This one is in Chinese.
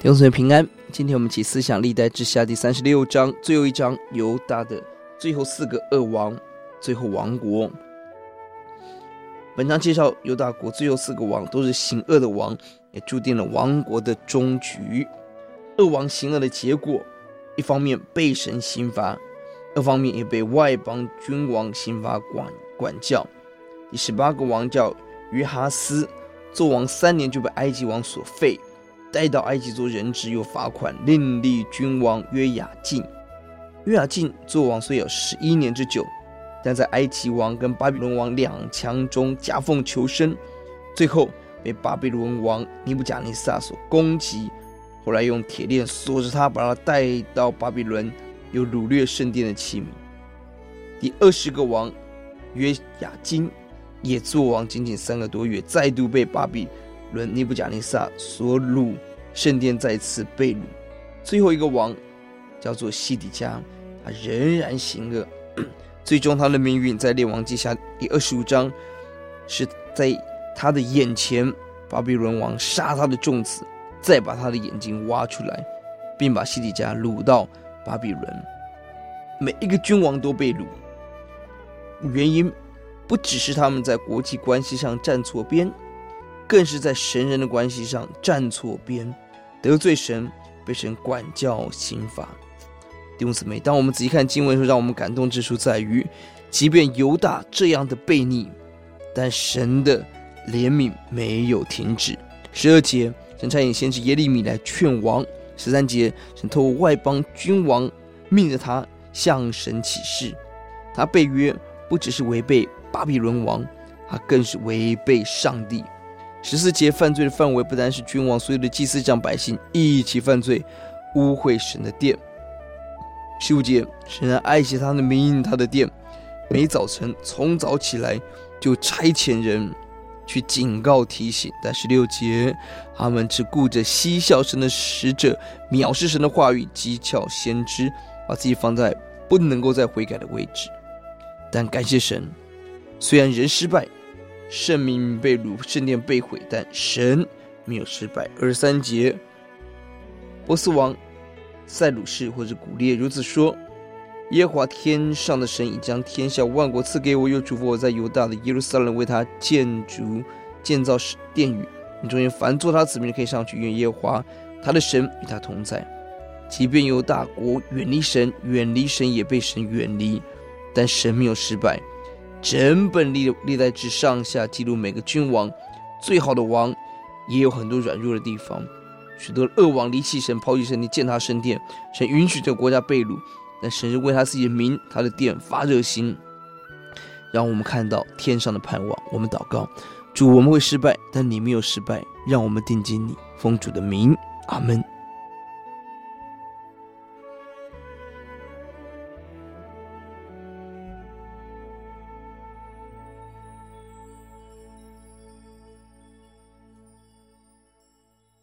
弟兄姊妹平安，今天我们起思想历代志下第三十六章最后一章犹大的最后四个恶王，最后亡国。本章介绍犹大国最后四个王都是行恶的王，也注定了亡国的终局。恶王行恶的结果，一方面被神刑罚，二方面也被外邦君王刑罚管管教。第十八个王叫约哈斯，做王三年就被埃及王所废。带到埃及做人质，又罚款，另立君王约雅敬。约雅敬做王虽有十一年之久，但在埃及王跟巴比伦王两强中夹缝求生，最后被巴比伦王尼布甲尼撒所攻击。后来用铁链锁着他，把他带到巴比伦，又掳掠圣殿的器皿。第二十个王约雅金也做王仅仅三个多月，再度被巴比伦尼布贾尼撒所掳，圣殿再次被掳。最后一个王叫做西底家，他仍然行恶，最终他的命运在列王记下第二十五章，是在他的眼前，巴比伦王杀他的众子，再把他的眼睛挖出来，并把西底家掳到巴比伦。每一个君王都被掳，原因不只是他们在国际关系上站错边。更是在神人的关系上站错边，得罪神，被神管教刑罚。弟兄姊妹，当我们仔细看经文的时候，让我们感动之处在于，即便犹大这样的悖逆，但神的怜悯没有停止。十二节，神差遣先知耶利米来劝王；十三节，神透过外邦君王命着他向神起誓，他背约不只是违背巴比伦王，他更是违背上帝。十四节犯罪的范围不单是君王，所有的祭司长、百姓一起犯罪，污秽神的殿。十五节，神爱惜他的名，他的殿，每早晨从早起来就差遣人去警告提醒。但十六节，他们只顾着嬉笑神的使者，藐视神的话语，讥诮先知，把自己放在不能够再悔改的位置。但感谢神，虽然人失败。圣民被掳，圣殿被毁，但神没有失败。二十三节，波斯王塞鲁士或者古列如此说：“耶华天上的神已将天下万国赐给我，又嘱咐我在犹大的耶路撒冷为他建筑建造殿宇。你中间凡作他子民可以上去，愿耶华他的神与他同在。即便犹大国远离神，远离神也被神远离，但神没有失败。”整本历历代志上下记录每个君王，最好的王也有很多软弱的地方。许多恶王离弃神，抛弃神，你践踏圣殿，神允许这个国家被掳，但神是为他自己的名，他的殿发热心，让我们看到天上的盼望。我们祷告，主，我们会失败，但你没有失败，让我们定睛你，奉主的名，阿门。